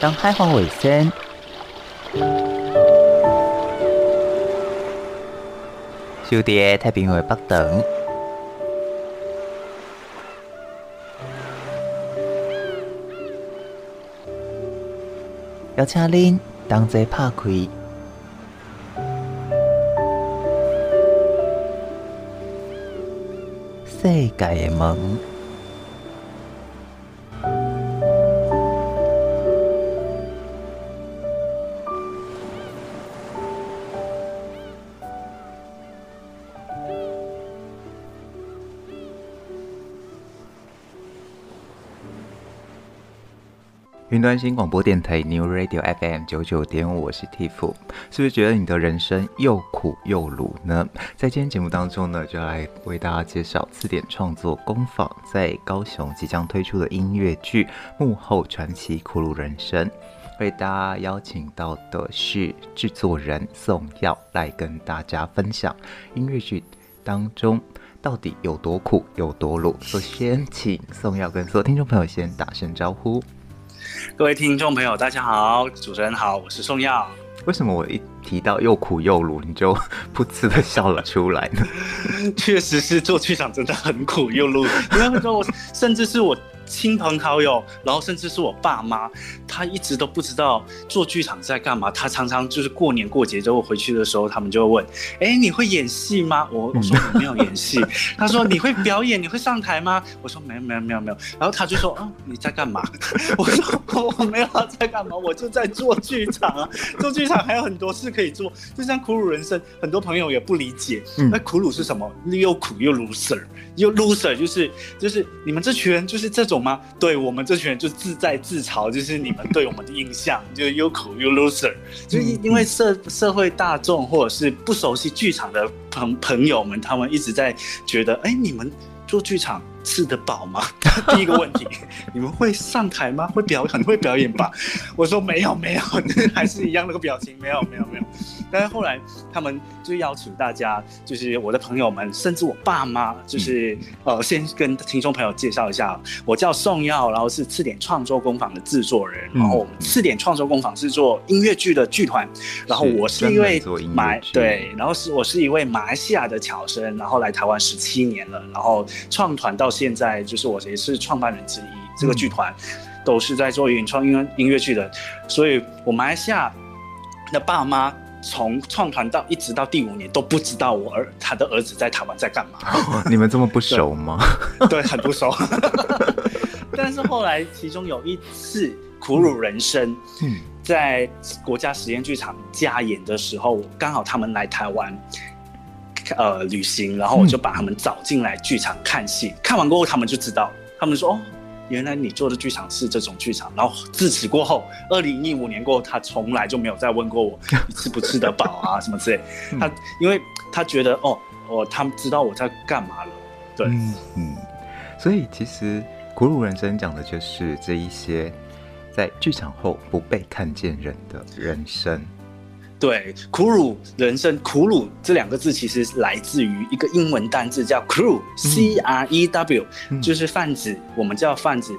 当海防卫生，小弟太平洋北等，邀请您同齐拍开。世界的门。云端新广播电台 New Radio FM 九九点五，我是 Tiff，是不是觉得你的人生又苦又鲁呢？在今天节目当中呢，就来为大家介绍词典创作工坊在高雄即将推出的音乐剧《幕后传奇苦鲁人生》，为大家邀请到的是制作人宋耀来跟大家分享音乐剧当中到底有多苦有多鲁。首先，请宋耀跟所有听众朋友先打声招呼。各位听众朋友，大家好，主持人好，我是宋耀。为什么我一提到又苦又鲁，你就 噗嗤的笑了出来呢？确实是做剧场真的很苦又鲁，因为很多我甚至是我。亲朋好友，然后甚至是我爸妈，他一直都不知道做剧场在干嘛。他常常就是过年过节之后回去的时候，他们就会问：“哎，你会演戏吗？”我我说我没有演戏。他说：“你会表演？你会上台吗？”我说：“没有没有没有没有。”然后他就说：“嗯，你在干嘛？” 我说：“我没有在干嘛，我就在做剧场啊。做剧场还有很多事可以做，就像苦鲁人生，很多朋友也不理解。那苦鲁是什么？又苦又 loser，又 loser 就是就是你们这群人就是这种。吗？对我们这群人就自在自嘲，就是你们对我们的印象就是又苦又 loser，就因为社社会大众或者是不熟悉剧场的朋朋友们，他们一直在觉得，哎，你们做剧场吃得饱吗？第一个问题，你们会上台吗？会表 很会表演吧？我说没有没有，还是一样那个表情，没有没有没有。但是后来他们就邀请大家，就是我的朋友们，甚至我爸妈，就是、嗯、呃，先跟听众朋友介绍一下，我叫宋耀，然后是次点创作工坊的制作人，嗯、然后我们词典创作工坊是做音乐剧的剧团，然后我是一位马对，然后是我是一位马来西亚的侨生，然后来台湾十七年了，然后创团到现在，就是我也是创办人之一，这个剧团都是在做原创音乐音乐剧的，所以我马来西亚的爸妈。从创团到一直到第五年都不知道我儿他的儿子在台湾在干嘛。哦，你们这么不熟吗？对，对，很不熟。但是后来其中有一次苦辱人生，嗯，在国家实验剧场加演的时候，刚好他们来台湾，呃，旅行，然后我就把他们找进来剧场看戏。看完过后，他们就知道，他们说哦。原来你做的剧场是这种剧场，然后自此过后，二零一五年过后，他从来就没有再问过我你 吃不吃得饱啊什么之类。他因为他觉得哦哦，他们知道我在干嘛了，对，嗯，嗯，所以其实苦鲁人生讲的就是这一些在剧场后不被看见人的人生。对，苦辱人生，苦辱这两个字其实来自于一个英文单字叫 crew，C R E W，嗯，就是泛指我们叫泛指，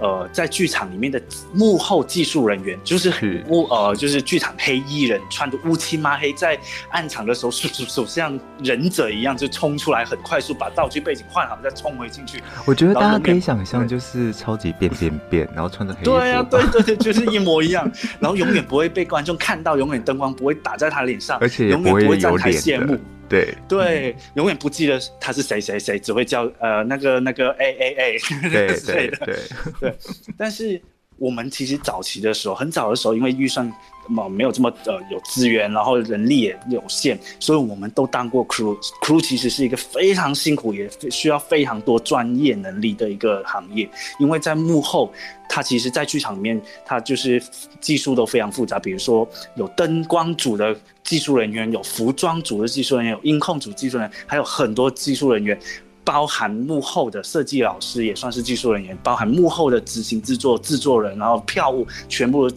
呃，在剧场里面的幕后技术人员，就是乌呃，就是剧场黑衣人，穿的乌漆抹黑，在暗场的时候，手手像忍者一样就冲出来，很快速把道具背景换好，再冲回进去。我觉得大家可以想象，就是超级变变变，然后穿着黑衣服。对啊，对对对，就是一模一样，然后永远不会被观众看到，永远灯光不会。不会打在他脸上，而且永远不会让他羡慕。对对，永远不记得他是谁谁谁，只会叫呃那个那个 A A 对对对对，对。但是我们其实早期的时候，很早的时候，因为预算嘛没有这么呃有资源，然后人力也有限，所以我们都当过 crew。crew 其实是一个非常辛苦，也需要非常多专业能力的一个行业，因为在幕后。它其实，在剧场里面，它就是技术都非常复杂。比如说，有灯光组的技术人员，有服装组的技术人员，有音控组技术人员，还有很多技术人员，包含幕后的设计老师也算是技术人员，包含幕后的执行制作制作人，然后票务全部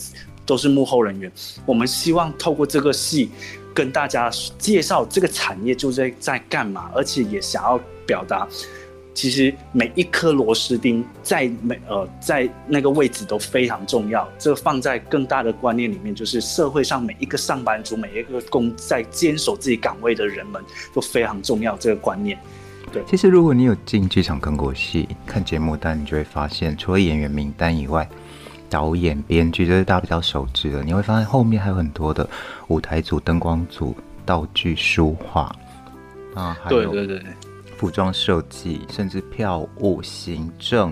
都是幕后人员。我们希望透过这个戏，跟大家介绍这个产业就在在干嘛，而且也想要表达。其实每一颗螺丝钉在每呃在那个位置都非常重要。这个放在更大的观念里面，就是社会上每一个上班族、每一个工在坚守自己岗位的人们都非常重要。这个观念，对。其实如果你有进剧场看过戏、看节目单，你就会发现，除了演员名单以外，导演、编剧这是大家比较熟知的。你会发现后面还有很多的舞台组、灯光组、道具、书画啊，还有对对对。服装设计，甚至票务、行政，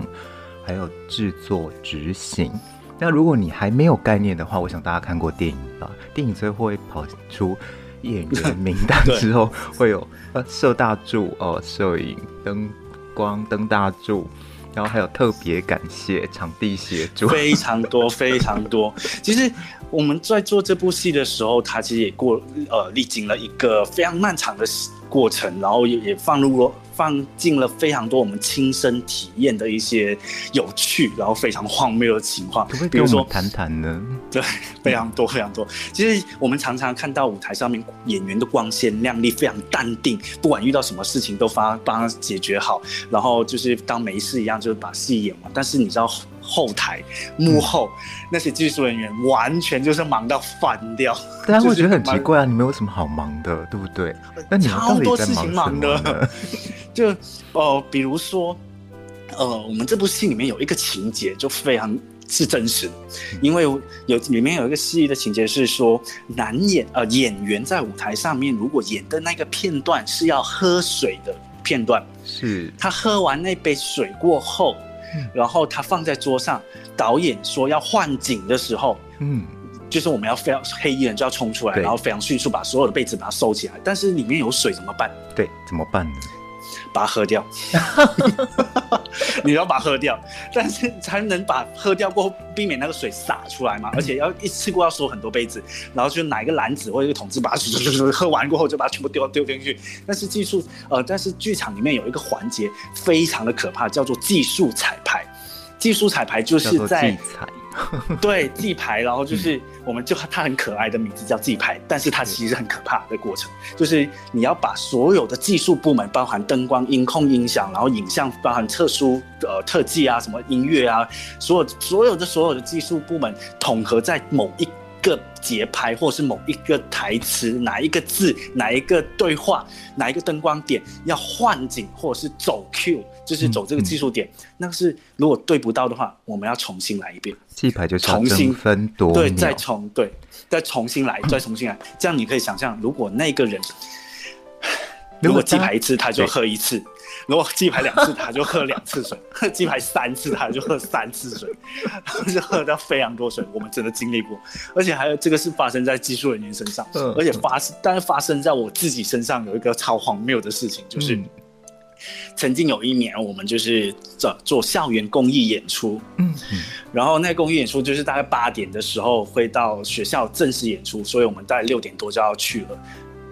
还有制作、执行。那如果你还没有概念的话，我想大家看过电影吧？电影最后会跑出演员名单之后，会有呃摄大助哦，摄影、灯光、灯大助，然后还有特别感谢场地协助，非常多 非常多。其实我们在做这部戏的时候，他其实也过呃历经了一个非常漫长的时。过程，然后也也放入了放进了非常多我们亲身体验的一些有趣，然后非常荒谬的情况。比如说谈谈呢？对，非常多非常多。其实我们常常看到舞台上面演员的光鲜亮丽，非常淡定，不管遇到什么事情都帮帮他解决好，然后就是当没事一样，就是把戏演完。但是你知道？后台幕后、嗯、那些技术人员完全就是忙到翻掉，大家会觉得很奇怪啊！你们有什么好忙的，对不对？那你们超多事情忙的，就呃，比如说呃，我们这部戏里面有一个情节就非常是真实，因为有里面有一个戏的情节是说，男演呃演员在舞台上面如果演的那个片段是要喝水的片段，是他喝完那杯水过后。然后他放在桌上，导演说要换景的时候，嗯，就是我们要非常黑衣人就要冲出来，然后非常迅速把所有的被子把它收起来，但是里面有水怎么办？对，怎么办呢？把它喝掉，你要把它喝掉，但是才能把喝掉过后避免那个水洒出来嘛，而且要一次过要收很多杯子，然后就拿一个篮子或者一个桶子把它喝完过后就把它全部丢丢进去。但是技术呃，但是剧场里面有一个环节非常的可怕，叫做技术彩排。技术彩排就是在。对，记牌，然后就是我们就它很可爱的名字叫记牌，但是它其实很可怕的过程，就是你要把所有的技术部门，包含灯光、音控、音响，然后影像，包含特殊呃特技啊，什么音乐啊，所有所有的所有的技术部门统合在某一个节拍，或是某一个台词，哪一个字，哪一个对话，哪一个灯光点要换景，或者是走 Q。就是走这个技术点，嗯嗯、那是如果对不到的话，我们要重新来一遍。记牌就是重新分多对，再重对，再重新来，再重新来，这样你可以想象，如果那个人如果记牌一次，他就喝一次；如果鸡排两次，他就喝两次水；鸡排三次，他就喝三次水，就喝到非常多水。我们真的经历过，而且还有这个是发生在技术人员身上，嗯、而且发生，但是发生在我自己身上有一个超荒谬的事情，就是。嗯曾经有一年，我们就是做做校园公益演出，嗯，嗯，然后那公益演出就是大概八点的时候会到学校正式演出，所以我们大概六点多就要去了。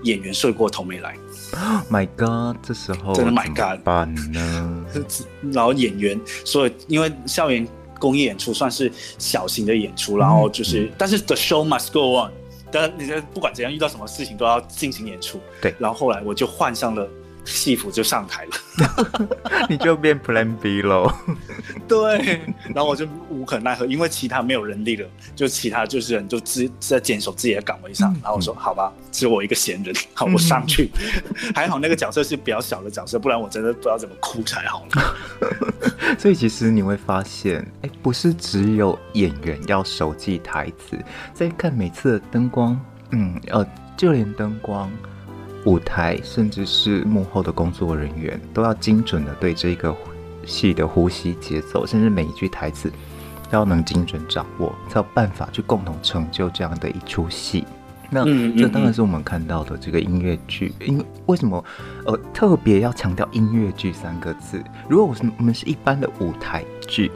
演员睡过头没来 My God，这时候真的 My God 办呢？然后演员，所以因为校园公益演出算是小型的演出，然后就是，嗯、但是 The show must go on，但你不管怎样遇到什么事情都要进行演出。对，然后后来我就换上了。戏服就上台了，你就变 Plan B 喽。对，然后我就无可奈何，因为其他没有人力了，就其他就是人就自在坚守自己的岗位上。嗯、然后我说好吧，只有我一个闲人，好，我上去。嗯、还好那个角色是比较小的角色，不然我真的不知道怎么哭才好了。所以其实你会发现，哎，不是只有演员要熟记台词，在看每次的灯光，嗯，呃，就连灯光。舞台，甚至是幕后的工作人员，都要精准的对这个戏的呼吸节奏，甚至每一句台词，都要能精准掌握，才有办法去共同成就这样的一出戏。那这当然是我们看到的这个音乐剧。因为为什么呃特别要强调音乐剧三个字？如果我是我们是一般的舞台剧，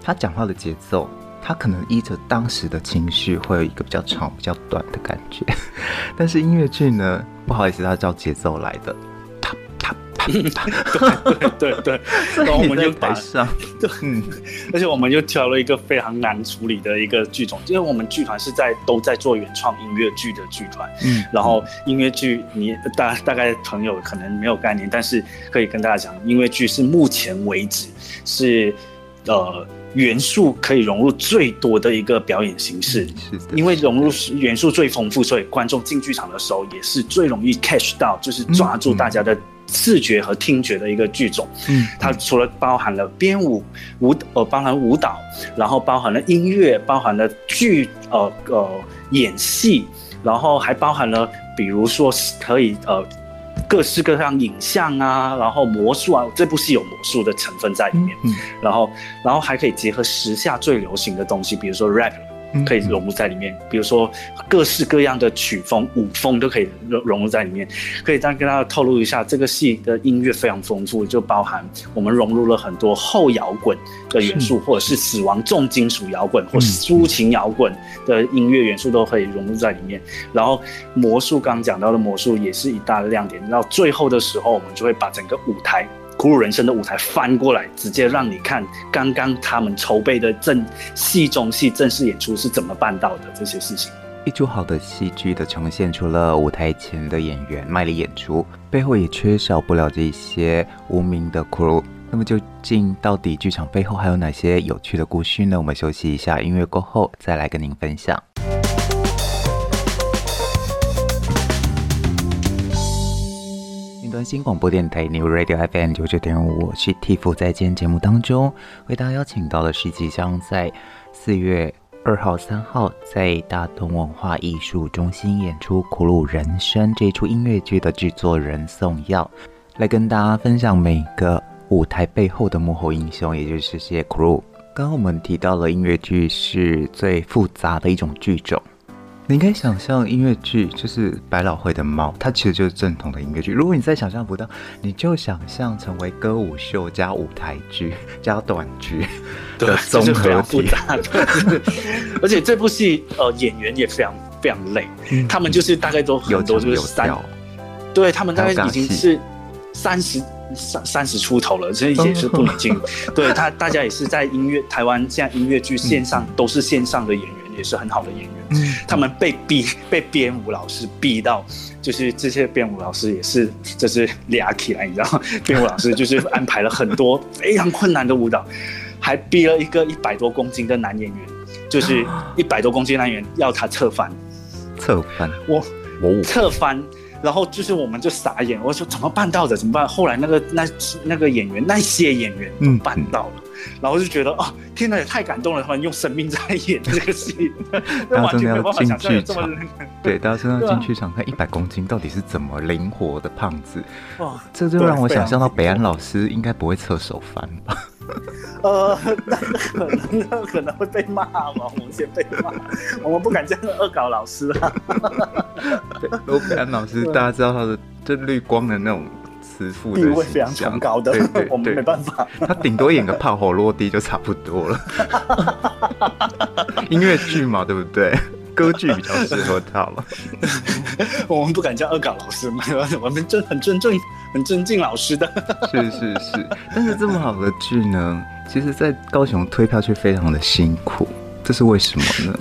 他讲话的节奏。他可能依着当时的情绪，会有一个比较长、比较短的感觉。但是音乐剧呢，不好意思，它照节奏来的，啪啪 对对对对，然后我们就把上，对，嗯，而且我们就挑了一个非常难处理的一个剧种，因为我们剧团是在都在做原创音乐剧的剧团，嗯，然后音乐剧你大大概朋友可能没有概念，但是可以跟大家讲，音乐剧是目前为止是呃。元素可以融入最多的一个表演形式，是的，因为融入元素最丰富，所以观众进剧场的时候也是最容易 catch 到，就是抓住大家的视觉和听觉的一个剧种。嗯，它除了包含了编舞、舞呃，包含舞蹈，然后包含了音乐，包含了剧呃呃演戏，然后还包含了比如说可以呃。各式各样影像啊，然后魔术啊，这部戏有魔术的成分在里面，嗯嗯、然后，然后还可以结合时下最流行的东西，比如说 rap。可以融入在里面，比如说各式各样的曲风、舞风都可以融融入在里面。可以再跟大家透露一下，这个戏的音乐非常丰富，就包含我们融入了很多后摇滚的元素，或者是死亡重金属摇滚或抒情摇滚的音乐元素都可以融入在里面。然后魔术刚刚讲到的魔术也是一大的亮点。到最后的时候，我们就会把整个舞台。苦鲁人生的舞台翻过来，直接让你看刚刚他们筹备的正戏中戏正式演出是怎么办到的这些事情。一出好的戏剧的呈现，除了舞台前的演员卖力演出，背后也缺少不了这些无名的苦鲁。那么究竟到底剧场背后还有哪些有趣的故事呢？我们休息一下，音乐过后再来跟您分享。新广播电台 New Radio FM 九九点五，我是 Tiff，在今天节目当中为大家邀请到的是即将在四月二号、三号在大东文化艺术中心演出《苦鲁人生》这一出音乐剧的制作人宋耀，来跟大家分享每个舞台背后的幕后英雄，也就是这些苦鲁。刚刚我们提到了音乐剧是最复杂的一种剧种。你可以想象音乐剧就是百老汇的猫，它其实就是正统的音乐剧。如果你再想象不到，你就想象成为歌舞秀加舞台剧 加短剧的综合体。而且这部戏呃演员也非常非常累，嗯、他们就是大概都很多就是三，对他们大概已经是三十三三十出头了，所以也是不能进。对他大家也是在音乐台湾现在音乐剧线上、嗯、都是线上的演员。也是很好的演员，嗯，他们被逼 被编舞老师逼到，就是这些编舞老师也是就是俩起来，你知道吗？编舞老师就是安排了很多非常困难的舞蹈，还逼了一个一百多公斤的男演员，就是一百多公斤的男演员要他侧翻，侧翻，我我侧翻。然后就是我们就傻眼，我说怎么办到的？怎么办？后来那个那那个演员那些演员都办到了，嗯、然后就觉得哦，天哪，也太感动了！他们用生命在演这个戏，大家真的要进剧场。对，大家真的要进剧场看一百公斤到底是怎么灵活的胖子。哇，这就让我想象到北安老师应该不会侧手翻吧。呃，那可能 那可能会被骂吧，我们先被骂，我们不敢这样恶搞老师啊。对，欧北安老师，大家知道他的这绿光的那种地位非常崇高的，对 对对，我们没办法，他顶多演个炮火落地就差不多了。音乐剧嘛，对不对？歌剧比较适合他了。我们不敢叫恶搞老师嘛，我们尊很尊重、很尊敬老师的。是是是，但是这么好的剧呢，其实，在高雄推票却非常的辛苦，这是为什么呢？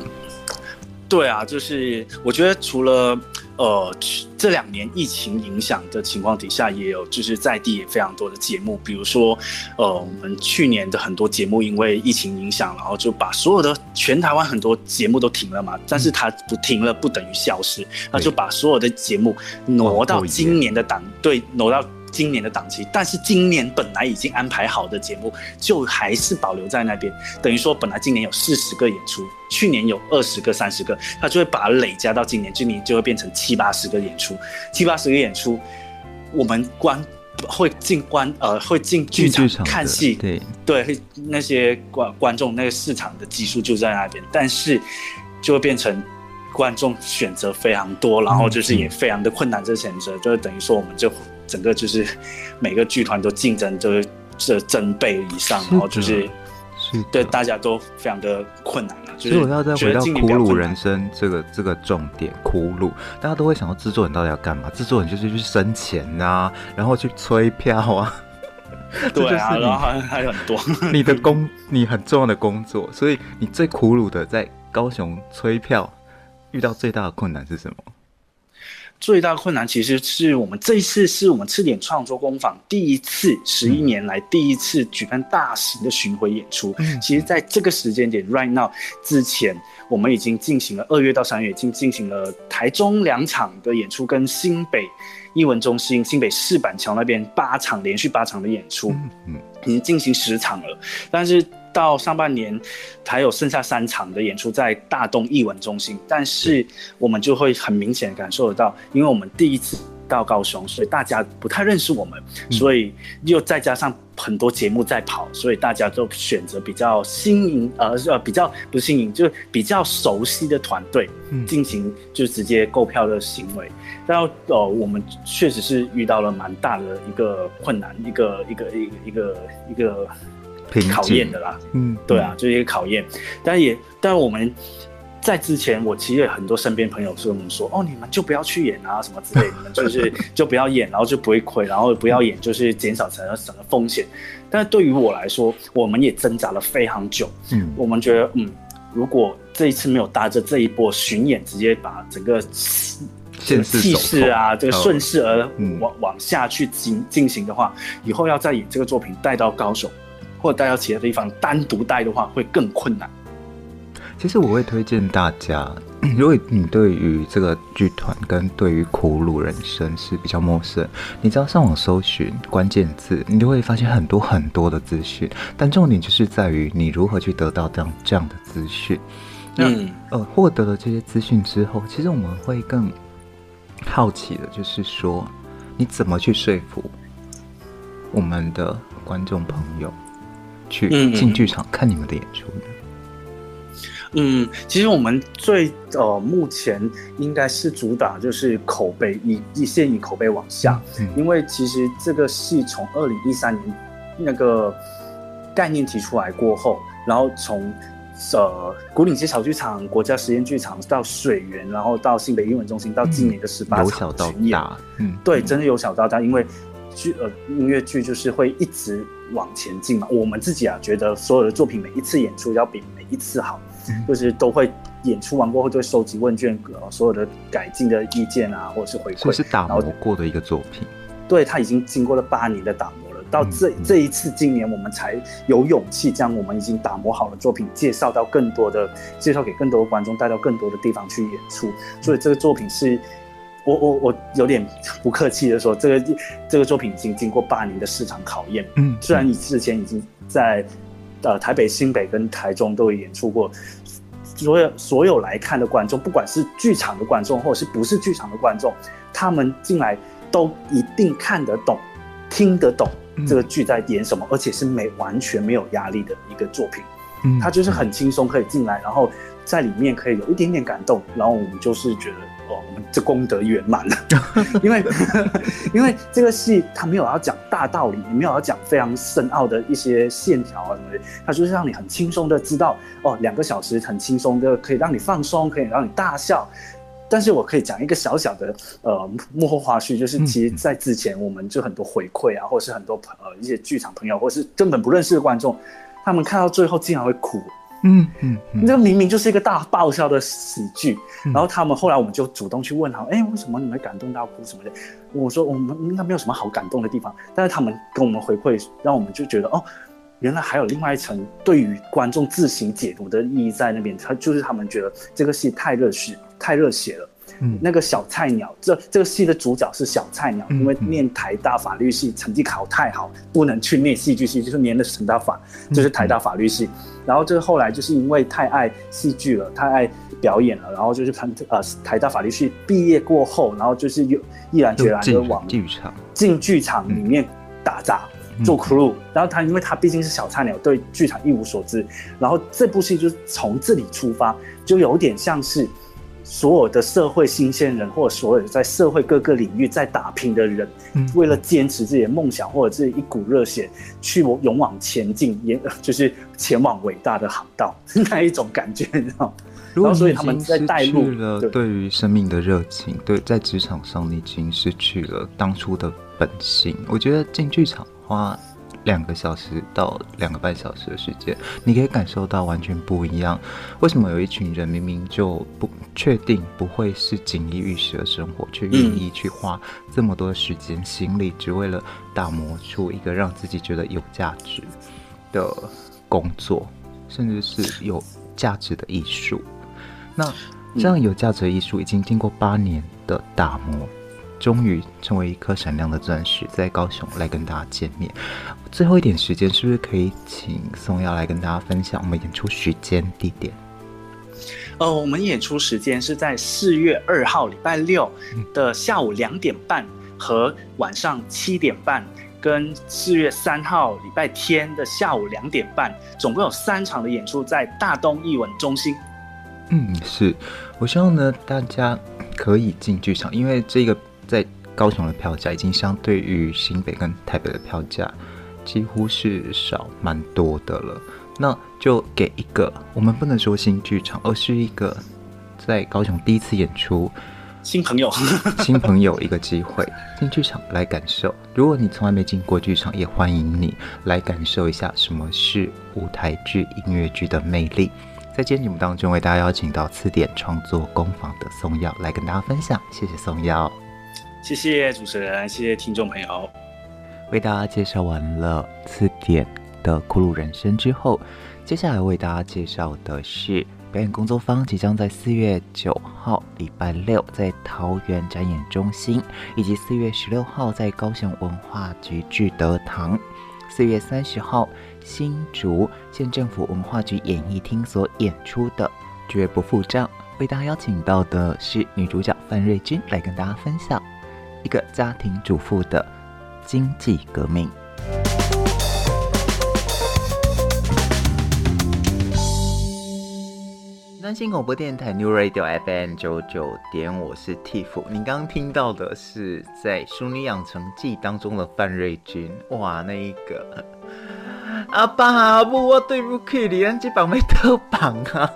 对啊，就是我觉得除了。呃，这两年疫情影响的情况底下，也有就是在地也非常多的节目，比如说，呃，我们去年的很多节目因为疫情影响，然后就把所有的全台湾很多节目都停了嘛。但是它不停了不等于消失，那就把所有的节目挪到今年的档，对，挪到。今年的档期，但是今年本来已经安排好的节目，就还是保留在那边。等于说，本来今年有四十个演出，去年有二十个、三十个，他就会把它累加到今年，今年就会变成七八十个演出。七八十个演出，我们观会进观呃会进剧场看戏，对对，那些观观众那个市场的基数就在那边，但是就会变成观众选择非常多，然后就是也非常的困难，这选择就是等于说我们就。整个就是每个剧团都竞争，就是这增倍以上，然后就是是对大家都非常的困难了。所以我要再回到苦鲁人生这个这个重点，苦鲁大家都会想到制作人到底要干嘛？制作人就是去生钱呐、啊，然后去催票啊。对啊，然后还还有很多 你的工，你很重要的工作，所以你最苦鲁的在高雄催票，遇到最大的困难是什么？最大的困难其实是我们这一次是我们赤点创作工坊第一次十一年来第一次举办大型的巡回演出。嗯，其实在这个时间点，right now 之前，我们已经进行了二月到三月已经进行了台中两场的演出，跟新北艺文中心、新北市板桥那边八场连续八场的演出，嗯，已经进行十场了，但是。到上半年，还有剩下三场的演出在大东艺文中心，但是我们就会很明显感受得到，因为我们第一次到高雄，所以大家不太认识我们，所以又再加上很多节目在跑，所以大家都选择比较新颖，呃呃，比较不是新颖，就是比较熟悉的团队进行就直接购票的行为。然后呃，我们确实是遇到了蛮大的一个困难，一个一个一个一个一个。考验的啦，嗯，对啊，就是一个考验，但也，但我们在之前，我其实有很多身边朋友跟我们说，哦，你们就不要去演啊，什么之类的，你们就是 就不要演，然后就不会亏，然后不要演，就是减少成什么风险。但是对于我来说，我们也挣扎了非常久，嗯，我们觉得，嗯，如果这一次没有搭着这一波巡演，直接把整个气势啊，这个顺势而往、嗯、往下去进进行的话，以后要再以这个作品带到高雄。或者带到其他地方单独带的话，会更困难。其实我会推荐大家，如果你对于这个剧团跟对于苦鲁人生是比较陌生，你只要上网搜寻关键字，你就会发现很多很多的资讯。但重点就是在于你如何去得到这样这样的资讯。嗯，呃，获得了这些资讯之后，其实我们会更好奇的，就是说你怎么去说服我们的观众朋友。去进剧场看你们的演出呢？嗯，其实我们最呃目前应该是主打就是口碑，以以先以口碑往下，嗯，因为其实这个戏从二零一三年那个概念提出来过后，然后从呃古岭街小剧场、国家实验剧场到水源，然后到新北英文中心，到今年的十八场巡演，嗯，对，真的由小到大，因为剧呃音乐剧就是会一直。往前进嘛，我们自己啊觉得所有的作品每一次演出要比每一次好，嗯、就是都会演出完过后就会收集问卷，所有的改进的意见啊，或者是回馈，是打磨过的一个作品。对，他已经经过了八年的打磨了，到这、嗯、这一次今年我们才有勇气将我们已经打磨好的作品介绍到更多的，介绍给更多的观众，带到更多的地方去演出，所以这个作品是。我我我有点不客气的说，这个这个作品已经经过八年的市场考验。嗯，虽然你之前已经在呃台北、新北跟台中都有演出过，所有所有来看的观众，不管是剧场的观众或者是不是剧场的观众，他们进来都一定看得懂、听得懂这个剧在演什么，而且是没完全没有压力的一个作品。嗯，他就是很轻松可以进来，然后在里面可以有一点点感动，然后我们就是觉得。哦，我们这功德圆满了，因为因为这个戏它没有要讲大道理，也没有要讲非常深奥的一些线条啊什么的，它就是让你很轻松的知道哦，两个小时很轻松的可以让你放松，可以让你大笑。但是我可以讲一个小小的呃幕后花絮，就是其实，在之前我们就很多回馈啊，或者是很多朋呃一些剧场朋友，或是根本不认识的观众，他们看到最后竟然会哭。嗯嗯，那、嗯、明明就是一个大爆笑的喜剧，嗯，然后他们后来我们就主动去问他，哎、欸，为什么你们感动到哭什么的？我说我们应该没有什么好感动的地方，但是他们跟我们回馈，让我们就觉得哦，原来还有另外一层对于观众自行解读的意义在那边。他就是他们觉得这个戏太热血，太热血了。嗯，那个小菜鸟，这这个戏的主角是小菜鸟，因为念台大法律系成绩考太好，不能去念戏剧系，就是念的是成大法，就是台大法律系。然后就是后来就是因为太爱戏剧了，太爱表演了，然后就是台呃台大法律系毕业过后，然后就是又毅然决然的往剧场进剧场里面打杂做 crew。然后他因为他毕竟是小菜鸟，对剧场一无所知，然后这部戏就是从这里出发，就有点像是。所有的社会新鲜人，或者所有在社会各个领域在打拼的人，嗯、为了坚持自己的梦想或者是一股热血，去勇往前进，也就是前往伟大的航道，那一种感觉，你知道吗？如果所以他们在带入了对于生命的热情，对，在职场上你已经失去了当初的本性。我觉得进剧场花两个小时到两个半小时的时间，你可以感受到完全不一样。为什么有一群人明明就不确定不会是锦衣玉食的生活，却愿意去花这么多的时间心力，只为了打磨出一个让自己觉得有价值的工作，甚至是有价值的艺术？那这样有价值的艺术已经经过八年的打磨。终于成为一颗闪亮的钻石，在高雄来跟大家见面。最后一点时间，是不是可以请宋耀来跟大家分享我们演出时间、地点？呃，我们演出时间是在四月二号礼拜六的下午两点半和晚上七点半，跟四月三号礼拜天的下午两点半，总共有三场的演出在大东艺文中心。嗯，是，我希望呢大家可以进剧场，因为这个。在高雄的票价已经相对于新北跟台北的票价几乎是少蛮多的了，那就给一个我们不能说新剧场，而是一个在高雄第一次演出新朋友 新朋友一个机会进剧场来感受。如果你从来没进过剧场，也欢迎你来感受一下什么是舞台剧、音乐剧的魅力。在今天节目当中，为大家邀请到词典创作工坊的宋耀来跟大家分享，谢谢颂曜。谢谢主持人，谢谢听众朋友。为大家介绍完了词典的《苦鲁人生》之后，接下来为大家介绍的是表演工作坊即将在四月九号礼拜六在桃园展演中心，以及四月十六号在高雄文化局聚德堂，四月三十号新竹县政府文化局演艺厅所演出的《绝不付账》。为大家邀请到的是女主角范瑞君来跟大家分享。一个家庭主妇的经济革命。南星广播电台 New Radio FM 九九点，我是 Tiff。你刚刚听到的是在《淑女养成记》当中的范瑞君。哇，那一个 阿爸阿母，我对不起你，人家绑没得绑啊！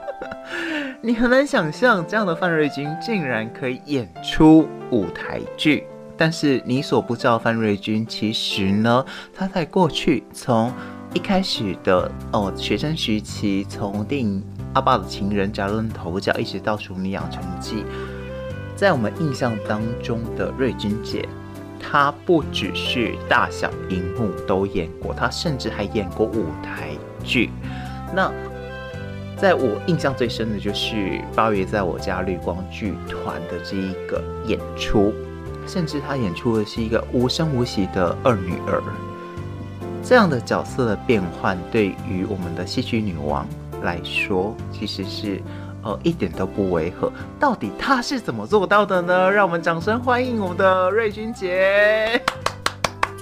你很难想象，这样的范瑞君竟然可以演出舞台剧。但是你所不知道，范瑞君其实呢，他在过去从一开始的哦学生时期，从电影《阿爸的情人》崭露头角，一直到《淑女养成记》，在我们印象当中的瑞君姐，她不只是大小荧幕都演过，她甚至还演过舞台剧。那在我印象最深的就是八月在我家绿光剧团的这一个演出。甚至他演出的是一个无声无息的二女儿，这样的角色的变换，对于我们的戏剧女王来说，其实是呃一点都不违和。到底她是怎么做到的呢？让我们掌声欢迎我们的瑞君姐。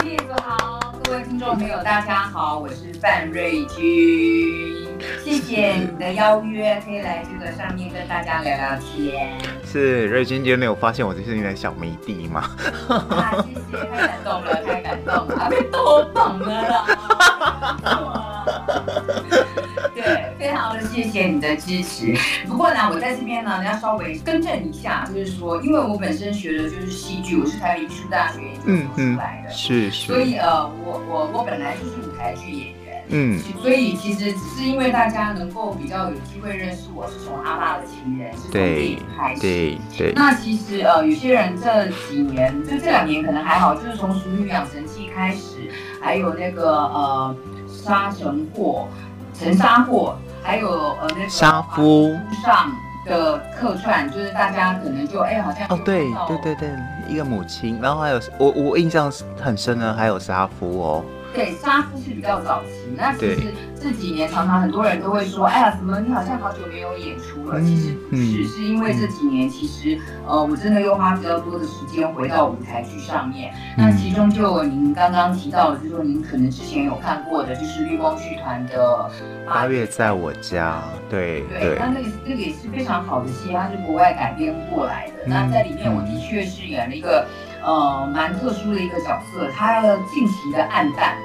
谢谢好，各位听众朋友，大家好，我是范瑞君。谢谢你的邀约，可以来这个上面跟大家聊聊天。是瑞君姐，没有发现我就是你的小迷弟吗？啊，谢谢，太感动了，太感动了，被多捧了啦！对，非常的谢谢你的支持。不过呢，我在这边呢，要稍微更正一下，就是说，因为我本身学的就是戏剧，我是台北艺术大学研究所出来的，嗯嗯、是是，所以呃，我我我本来就是舞台剧演员。嗯，所以其实只是因为大家能够比较有机会认识我，是从《阿爸的情人》是从电影开始。对对。那其实呃，有些人这几年，就这两年可能还好，就是从《熟女养成记》开始，还有那个呃《杀神祸》、陈沙祸，还有呃那个杀夫上的客串，就是大家可能就哎、欸、好像哦对对对对，一个母亲，然后还有我我印象很深的还有杀夫哦。对，杀夫是比较早期。那其实这几年常常很多人都会说，哎呀，怎么你好像好久没有演出了？其实不是，是因为这几年其实呃，我真的又花比较多的时间回到舞台剧上面。那其中就您刚刚提到的，就是说您可能之前有看过的，就是绿光剧团的《八月在我家》。对对，那那个那个也是非常好的戏，它是国外改编过来的。那在里面，我的确是演了一个。呃，蛮特殊的一个角色，他的近期的暗淡，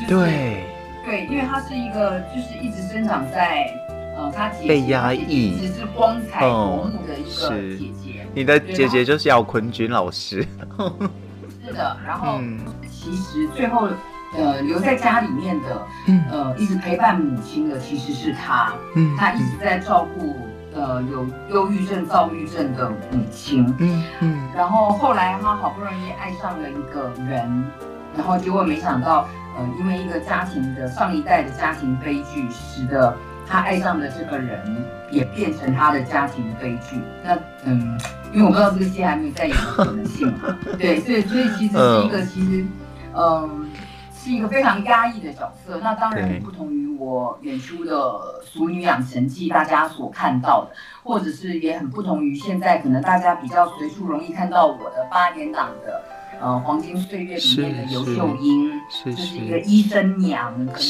就是、对对，因为他是一个就是一直生长在呃他姐姐被压抑，一直是光彩夺目的一个姐姐。你的姐姐就是姚坤君老师。是的，然后、嗯、其实最后呃留在家里面的，嗯、呃一直陪伴母亲的其实是他，嗯，他一直在照顾。呃，有忧郁症、躁郁症的母亲，嗯嗯，然后后来他好不容易爱上了一个人，然后结果没想到，呃，因为一个家庭的上一代的家庭悲剧，使得他爱上的这个人也变成他的家庭悲剧。那嗯，因为我不知道这个戏还没有再演的可能性。嘛，对，所以所以其实是一个其实，嗯、呃，是一个非常压抑的角色。那当然不同于。我演出的《俗女养成记》，大家所看到的，或者是也很不同于现在可能大家比较随处容易看到我的八点档的，呃，黄金岁月里面的尤秀英，是是就是一个医生娘，可能就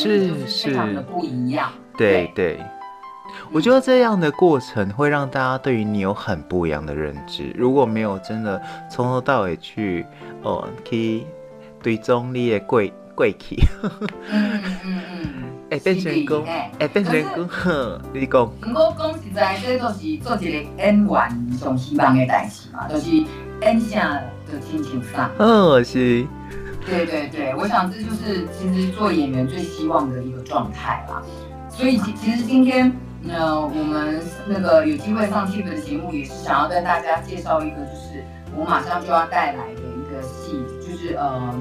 是非常的不一样。对对，我觉得这样的过程会让大家对于你有很不一样的认知。如果没有真的从头到尾去，哦，去对中立的贵贵气。嗯嗯嗯。哎，变成功，哎，变成功，呵，你讲。我讲实在，这都是做一个演员上希望的代志嘛，就是演啥就亲像啥。哦，是。对对对，我想这就是其实做演员最希望的一个状态啦。所以其其实今天，呃，我们那个有机会上 Tiff 的节目，也是想要跟大家介绍一个，就是我马上就要带来的一个戏，就是呃。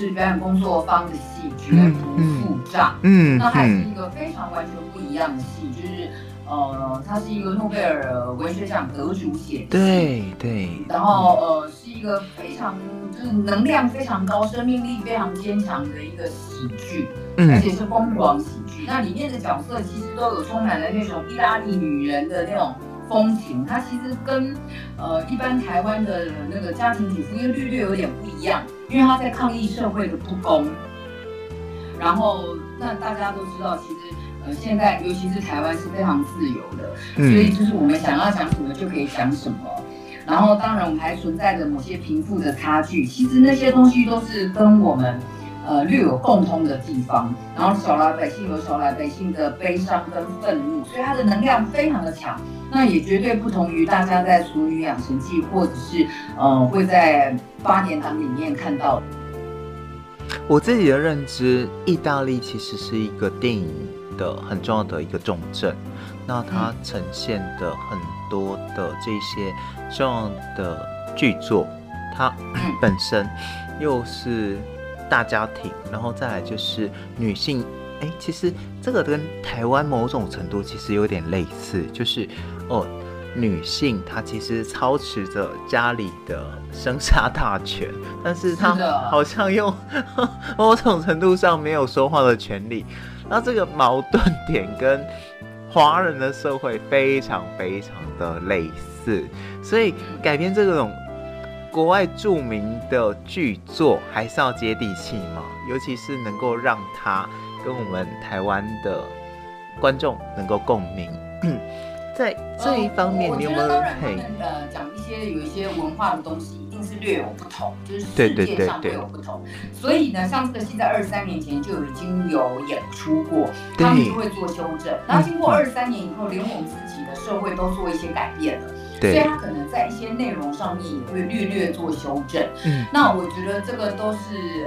是表演工作坊的戏，绝不付账。嗯，那还是一个非常完全不一样的戏，就是呃，它是一个诺贝尔文学奖得主写的。对对。然后呃，是一个非常就是能量非常高、生命力非常坚强的一个喜剧，嗯、而且是疯狂喜剧。那里面的角色其实都有充满了那种意大利女人的那种。风情，它其实跟呃一般台湾的那个家庭主妇又略略有点不一样，因为他在抗议社会的不公。然后，那大家都知道，其实呃现在尤其是台湾是非常自由的，所以就是我们想要讲什么就可以讲什么。然后，当然我们还存在着某些贫富的差距，其实那些东西都是跟我们。呃，略有共通的地方，然后小老百姓有小老百姓的悲伤跟愤怒，所以它的能量非常的强。那也绝对不同于大家在《俗女养成记》或者是呃会在八点档里面看到。我自己的认知，意大利其实是一个电影的很重要的一个重镇，那它呈现的很多的这些重要的剧作，它本身又是。大家庭，然后再来就是女性，哎，其实这个跟台湾某种程度其实有点类似，就是哦，女性她其实操持着家里的生杀大权，但是她好像又 某种程度上没有说话的权利，那这个矛盾点跟华人的社会非常非常的类似，所以改编这种。国外著名的剧作还是要接地气嘛，尤其是能够让它跟我们台湾的观众能够共鸣。在这一方面，你有没有？呃，讲一些有一些文化的东西，一定是略有不同，就是世界上略有不同。所以呢，像这个戏在二十三年前就已经有演出过，他们就会做修正。然后经过二十三年以后，连我们自己的社会都做一些改变了。所以他可能在一些内容上面也会略略做修正。嗯，那我觉得这个都是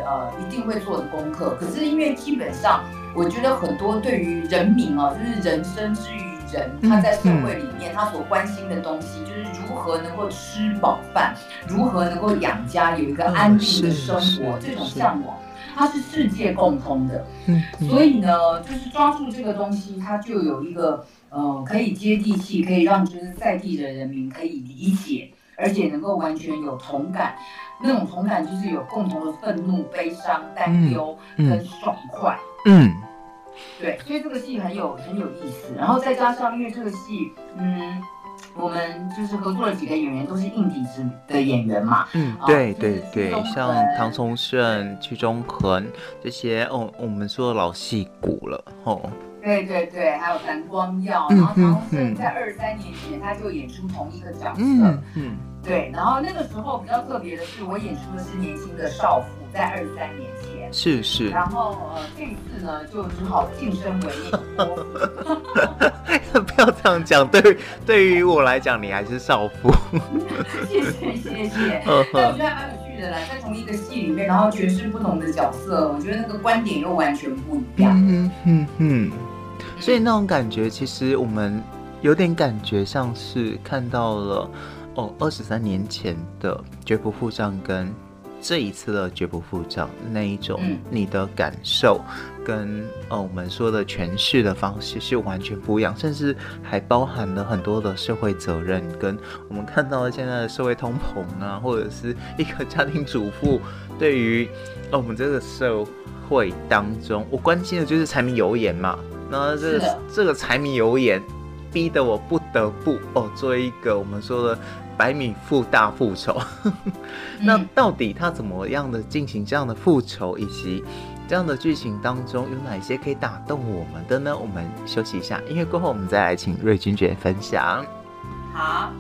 呃一定会做的功课。可是因为基本上，我觉得很多对于人民啊，就是人生之于人，他在社会里面他所关心的东西，就是如何能够吃饱饭，如何能够养家，有一个安定的生活，这种向往，它是世界共通的。嗯，所以呢，就是抓住这个东西，它就有一个。呃，可以接地气，可以让就是在地的人民可以理解，而且能够完全有同感，那种同感就是有共同的愤怒、悲伤、担忧跟爽快。嗯，对，所以这个戏很有很有意思。然后再加上，因为这个戏，嗯，我们就是合作了几个演员，都是硬底子的演员嘛。嗯，对对对，像唐从圣、屈中恒这些，哦，我们说的老戏骨了，吼。对对对，还有蓝光耀，然后唐从圣在二三年前他就演出同一个角色，嗯，嗯。对，然后那个时候比较特别的是，我演出的是年轻的少妇，在二三年前，是是，然后呃这一次呢就只好晋升为那个 不要这样讲，对，对于我来讲你还是少妇，谢谢谢谢，但我觉得还蛮有趣的啦，在同一个戏里面，然后诠释不同的角色，我觉得那个观点又完全不一样，嗯嗯嗯。所以那种感觉，其实我们有点感觉像是看到了哦，二十三年前的绝不付账跟这一次的绝不付账那一种，你的感受跟哦我们说的诠释的方式是完全不一样，甚至还包含了很多的社会责任，跟我们看到的现在的社会通膨啊，或者是一个家庭主妇对于哦我们这个社会当中，我关心的就是柴米油盐嘛。那这个这个柴米油盐，逼得我不得不哦，做一个我们说的百米复大复仇。那到底他怎么样的进行这样的复仇，以及这样的剧情当中有哪些可以打动我们的呢？我们休息一下，音乐过后我们再来请瑞君姐分享。好。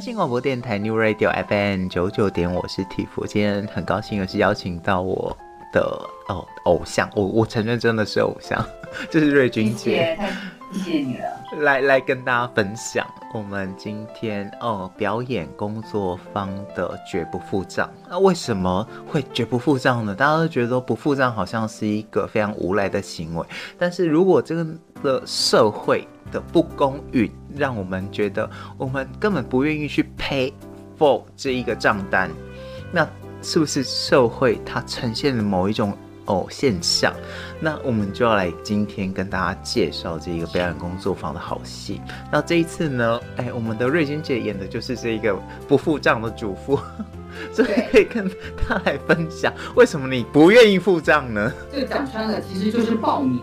新广播电台 New Radio FM 九九点，我是 Tiff，今天很高兴的是邀请到我的哦偶像，我我承认真的是偶像，就是瑞君姐，谢谢你了，来来跟大家分享我们今天哦表演工作坊的绝不付账。那为什么会绝不付账呢？大家都觉得不付账好像是一个非常无赖的行为，但是如果这个的社会的不公允，让我们觉得我们根本不愿意去 pay for 这一个账单，那是不是社会它呈现了某一种哦现象？那我们就要来今天跟大家介绍这一个表演工作坊的好戏。那这一次呢，哎，我们的瑞君姐演的就是这一个不付账的主妇，所以可以跟她来分享为什么你不愿意付账呢？这个讲穿了，其实就是报名。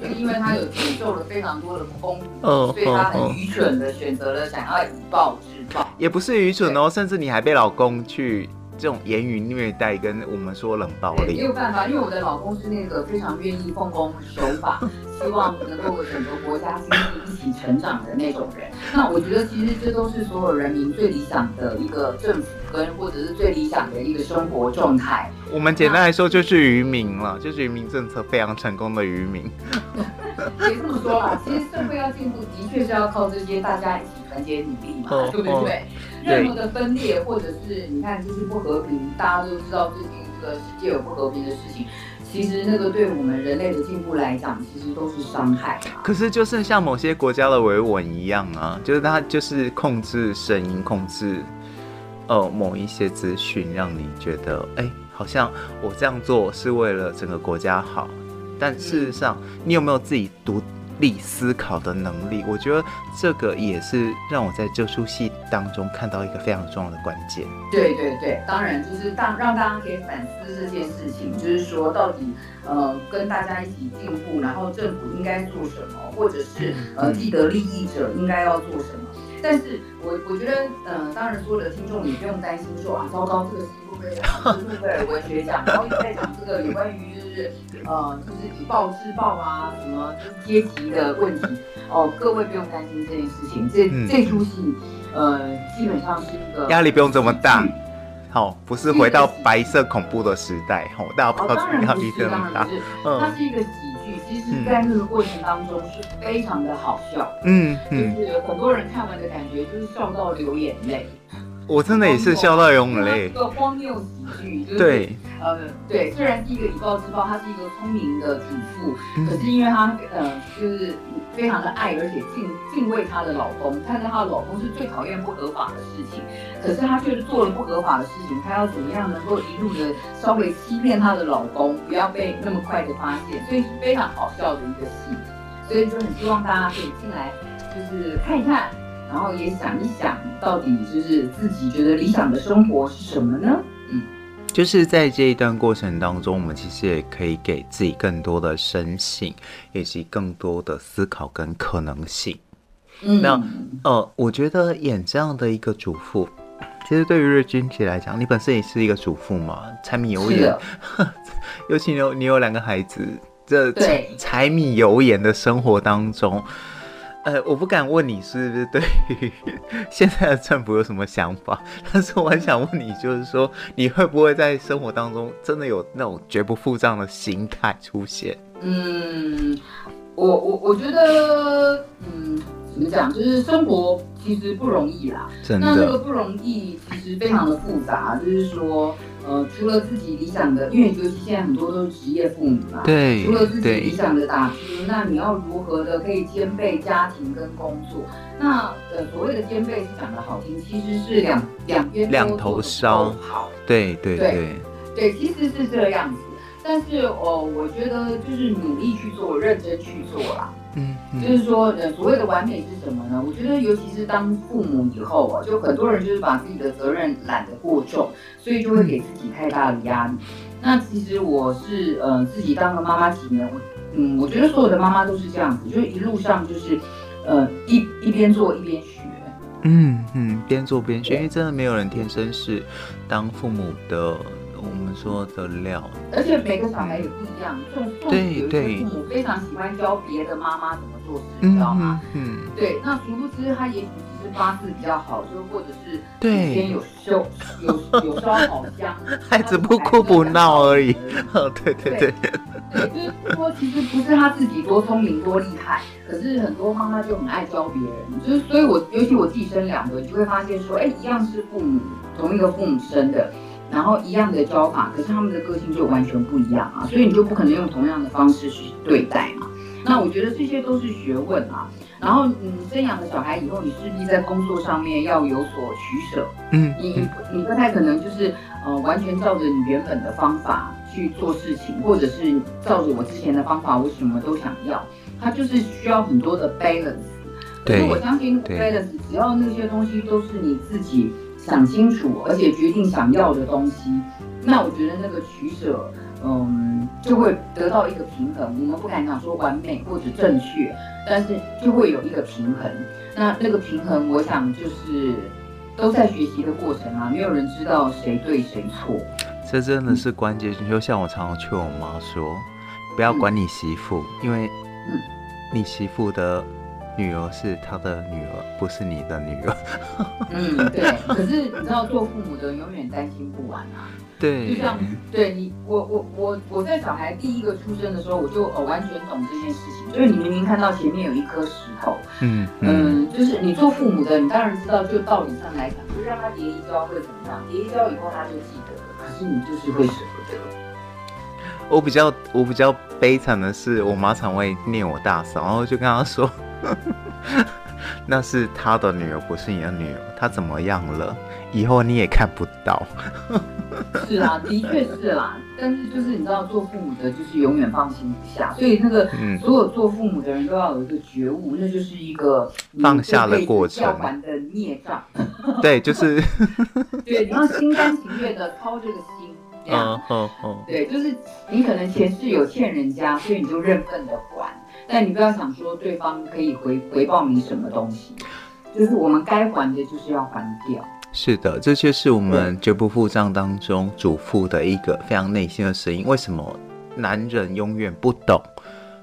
没因为他有承受了非常多的不公平，所以他很愚蠢的选择了想要以暴制暴。也不是愚蠢哦，甚至你还被老公去这种言语虐待，跟我们说冷暴力。没有办法，因为我的老公是那个非常愿意奉公守法，希望能够整个国家经济一起成长的那种人。那我觉得其实这都是所有人民最理想的一个政府跟或者是最理想的一个生活状态。我们简单来说就是渔民了，就是渔民政策非常成功的渔民。别这么说啦，其实社会要进步，的确是要靠这些大家一起团结努力嘛，对不对？任何的分裂或者是你看就是不和平，大家都知道最近这个世界有不和平的事情，其实那个对我们人类的进步来讲，其实都是伤害。可是就是像某些国家的维稳一样啊，就是它就是控制声音，控制呃某一些资讯，让你觉得哎。欸好像我这样做是为了整个国家好，但事实上，你有没有自己独立思考的能力？我觉得这个也是让我在这出戏当中看到一个非常重要的关键。对对对，当然就是当让大家可以反思这件事情，就是说到底呃跟大家一起进步，然后政府应该做什么，或者是呃既得利益者应该要做什么。但是我我觉得，嗯、呃，当然所有的听众也不用担心说啊，糟糕，这个戏会不会诺贝尔文学奖？然后在讲这个有关于就是呃，就是以暴制暴啊，什么阶级的问题哦、呃，各位不用担心这件事情。这、嗯、这出戏，呃，基本上是一个压力不用这么大。好，不是回到白色恐怖的时代，好，大家不要压力这么大。嗯，它是一个喜剧，其实在那个过程当中是非常的好笑。嗯嗯，就是很多人看完的感觉就是笑到流眼泪。我真的也是笑到流眼泪。一个荒谬喜剧，就是、对，呃，对，虽然是一个以暴制暴，他是一个聪明的主妇，可是因为她呃，就是非常的爱而且敬敬畏她的老公，看到她的老公是最讨厌不合法的事情，可是她却做了不合法的事情，她要怎么样能够一路的稍微欺骗她的老公，不要被那么快的发现，所以是非常好笑的一个戏，所以就很希望大家可以进来，就是看一看，然后也想一想，到底就是自己觉得理想的生活是什么呢？嗯。就是在这一段过程当中，我们其实也可以给自己更多的深信，以及更多的思考跟可能性。嗯，那呃，我觉得演这样的一个主妇，其实对于瑞君姐来讲，你本身也是一个主妇嘛，柴米油盐，的 尤其你有你有两个孩子，这柴柴米油盐的生活当中。呃，我不敢问你是不是对于现在的政府有什么想法，但是我很想问你，就是说你会不会在生活当中真的有那种绝不付账的心态出现？嗯，我我我觉得，嗯，怎么讲，就是生活其实不容易啦，真的，那这个不容易其实非常的复杂，就是说。呃，除了自己理想的，因为尤其现在很多都是职业妇女嘛，对，除了自己理想的打拼，那你要如何的可以兼备家庭跟工作？那呃，所谓的兼备是讲的好听，其实是两两边两头烧，好，对对对对，其实是这样子。但是哦，我觉得就是努力去做，认真去做啦。嗯，就是说，呃，所谓的完美是什么呢？我觉得，尤其是当父母以后啊，就很多人就是把自己的责任揽得过重，所以就会给自己太大的压力。那其实我是，呃，自己当了妈妈几年，我，嗯，我觉得所有的妈妈都是这样子，就是一路上就是，呃，一一边做一边学。嗯嗯，边做边学，因为真的没有人天生是当父母的。我们说的料，而且每个小孩也不一样。这种有些父母非常喜欢教别的妈妈怎么做事，你知道吗？嗯，对。那殊不知他也许只是八字比较好，就或者是对天有修有有烧好香，孩子不哭不闹而已。哦，对对对，对，就是说其实不是他自己多聪明多厉害，可是很多妈妈就很爱教别人。就是所以我，我尤其我自己生两个，你就会发现说，哎，一样是父母同一个父母生的。然后一样的教法，可是他们的个性就完全不一样啊，所以你就不可能用同样的方式去对待嘛。那我觉得这些都是学问啊。然后，你，生养了小孩以后，你势必在工作上面要有所取舍。嗯，你你不太可能就是呃完全照着你原本的方法去做事情，或者是照着我之前的方法，我什么都想要。它就是需要很多的 balance。可是我相信 balance，只要那些东西都是你自己。想清楚，而且决定想要的东西，那我觉得那个取舍，嗯，就会得到一个平衡。我们不敢讲说完美或者正确，但是就会有一个平衡。那那个平衡，我想就是都在学习的过程啊，没有人知道谁对谁错。这真的是关键。就像我常常劝我妈说，不要管你媳妇，嗯、因为，你媳妇的。女儿是他的女儿，不是你的女儿。嗯，对。可是你知道，做父母的永远担心不完啊。对。就像对你，我我我我在小孩第一个出生的时候，我就呃完全懂这件事情。就是你明明看到前面有一颗石头，嗯嗯，就是你做父母的，你当然知道，就道理上来讲，就是让他跌一跤会怎么样？跌一跤以后他就记得了，可是你就是会舍不得。我比较我比较悲惨的是，我妈常会念我大嫂，然后就跟她说。那是他的女儿，不是你的女儿。她怎么样了？以后你也看不到。是啊，的确是啦。但是就是你知道，做父母的就是永远放心不下，所以那个所有做父母的人都要有一个觉悟，那就是一个放下的过程。要还的孽障。对，就是。对，你要心甘情愿的掏这个心。嗯嗯嗯。对，就是你可能前世有欠人家，所以你就认份的还。但你不要想说对方可以回回报你什么东西，就是我们该还的，就是要还掉。是的，这就是我们绝不付账当中主妇的一个非常内心的声音。为什么男人永远不懂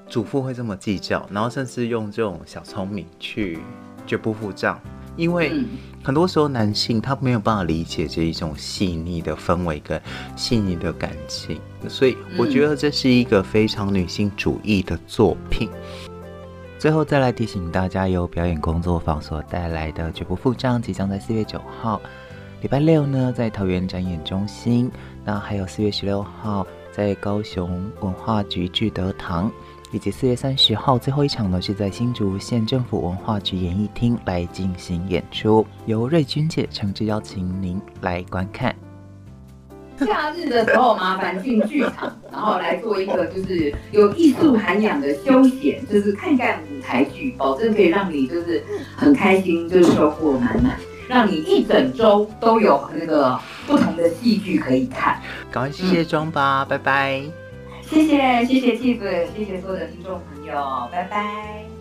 主妇会这么计较，然后甚至用这种小聪明去绝不付账？因为很多时候男性他没有办法理解这一种细腻的氛围跟细腻的感情，所以我觉得这是一个非常女性主义的作品。最后再来提醒大家，由表演工作坊所带来的绝不付账即将在四月九号礼拜六呢，在桃园展演中心，那还有四月十六号在高雄文化局聚德堂。以及四月三十号最后一场呢是在新竹县政府文化局演艺厅来进行演出，由瑞君姐诚挚邀请您来观看。假日的时候，麻烦进剧场，然后来做一个就是有艺术涵养的休闲，就是看看舞台剧，保证可以让你就是很开心，就是收获满满，让你一整周都有那个不同的戏剧可以看。赶快去卸妆吧，嗯、拜拜！谢谢谢谢 T 子谢谢所有的听众朋友，拜拜。